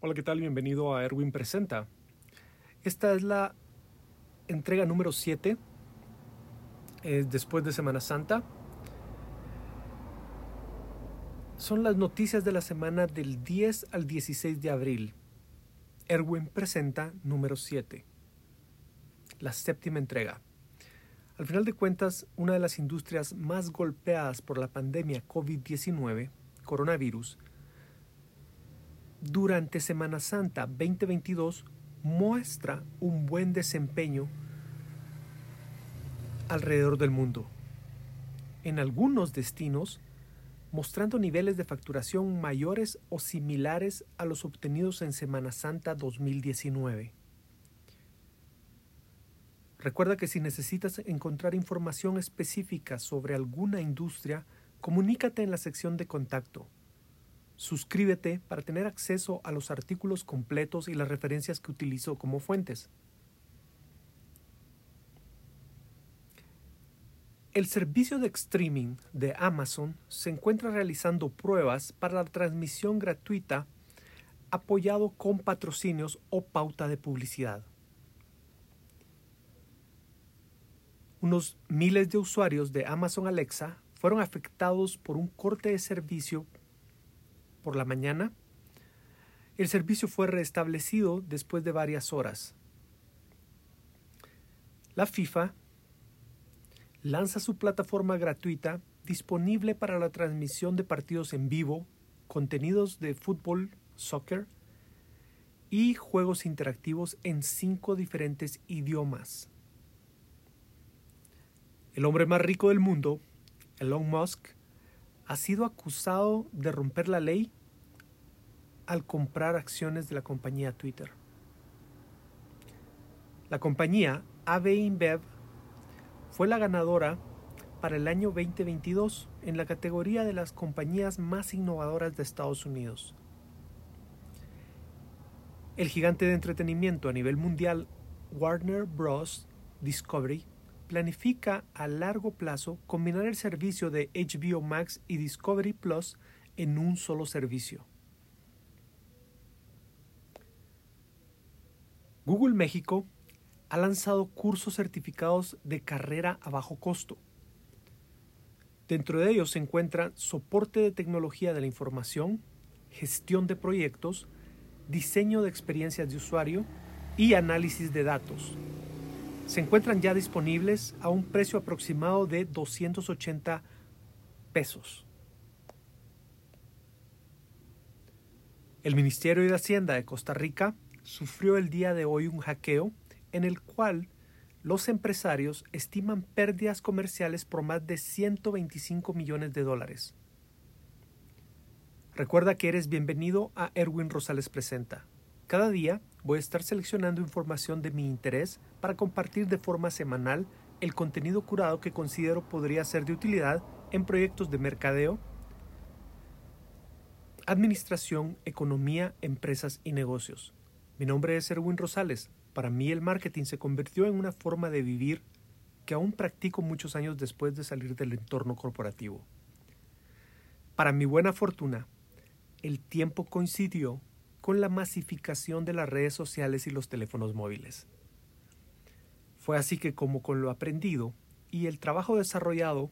Hola, ¿qué tal? Bienvenido a Erwin Presenta. Esta es la entrega número 7, después de Semana Santa. Son las noticias de la semana del 10 al 16 de abril. Erwin Presenta número 7, la séptima entrega. Al final de cuentas, una de las industrias más golpeadas por la pandemia COVID-19, coronavirus, durante Semana Santa 2022 muestra un buen desempeño alrededor del mundo. En algunos destinos, mostrando niveles de facturación mayores o similares a los obtenidos en Semana Santa 2019. Recuerda que si necesitas encontrar información específica sobre alguna industria, comunícate en la sección de contacto Suscríbete para tener acceso a los artículos completos y las referencias que utilizo como fuentes. El servicio de streaming de Amazon se encuentra realizando pruebas para la transmisión gratuita apoyado con patrocinios o pauta de publicidad. Unos miles de usuarios de Amazon Alexa fueron afectados por un corte de servicio por la mañana, el servicio fue restablecido después de varias horas. La FIFA lanza su plataforma gratuita disponible para la transmisión de partidos en vivo, contenidos de fútbol, soccer y juegos interactivos en cinco diferentes idiomas. El hombre más rico del mundo, Elon Musk, ha sido acusado de romper la ley al comprar acciones de la compañía Twitter. La compañía AB InBev fue la ganadora para el año 2022 en la categoría de las compañías más innovadoras de Estados Unidos. El gigante de entretenimiento a nivel mundial Warner Bros. Discovery planifica a largo plazo combinar el servicio de HBO Max y Discovery Plus en un solo servicio. Google México ha lanzado cursos certificados de carrera a bajo costo. Dentro de ellos se encuentran soporte de tecnología de la información, gestión de proyectos, diseño de experiencias de usuario y análisis de datos. Se encuentran ya disponibles a un precio aproximado de 280 pesos. El Ministerio de Hacienda de Costa Rica sufrió el día de hoy un hackeo en el cual los empresarios estiman pérdidas comerciales por más de 125 millones de dólares. Recuerda que eres bienvenido a Erwin Rosales Presenta. Cada día voy a estar seleccionando información de mi interés para compartir de forma semanal el contenido curado que considero podría ser de utilidad en proyectos de mercadeo, administración, economía, empresas y negocios. Mi nombre es Erwin Rosales. Para mí el marketing se convirtió en una forma de vivir que aún practico muchos años después de salir del entorno corporativo. Para mi buena fortuna, el tiempo coincidió con la masificación de las redes sociales y los teléfonos móviles. Fue así que como con lo aprendido y el trabajo desarrollado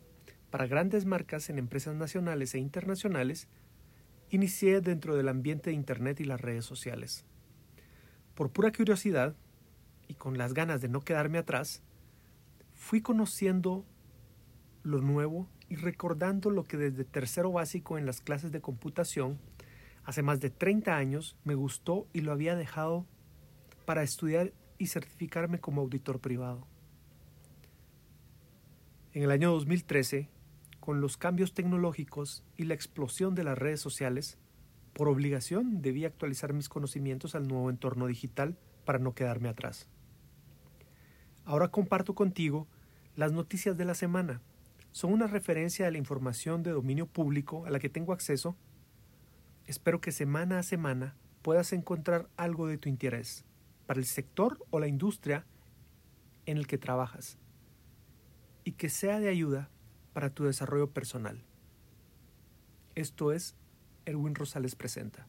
para grandes marcas en empresas nacionales e internacionales, inicié dentro del ambiente de Internet y las redes sociales. Por pura curiosidad y con las ganas de no quedarme atrás, fui conociendo lo nuevo y recordando lo que desde tercero básico en las clases de computación, hace más de 30 años, me gustó y lo había dejado para estudiar y certificarme como auditor privado. En el año 2013, con los cambios tecnológicos y la explosión de las redes sociales, por obligación debí actualizar mis conocimientos al nuevo entorno digital para no quedarme atrás. Ahora comparto contigo las noticias de la semana. Son una referencia a la información de dominio público a la que tengo acceso. Espero que semana a semana puedas encontrar algo de tu interés para el sector o la industria en el que trabajas y que sea de ayuda para tu desarrollo personal. Esto es Erwin Rosales presenta.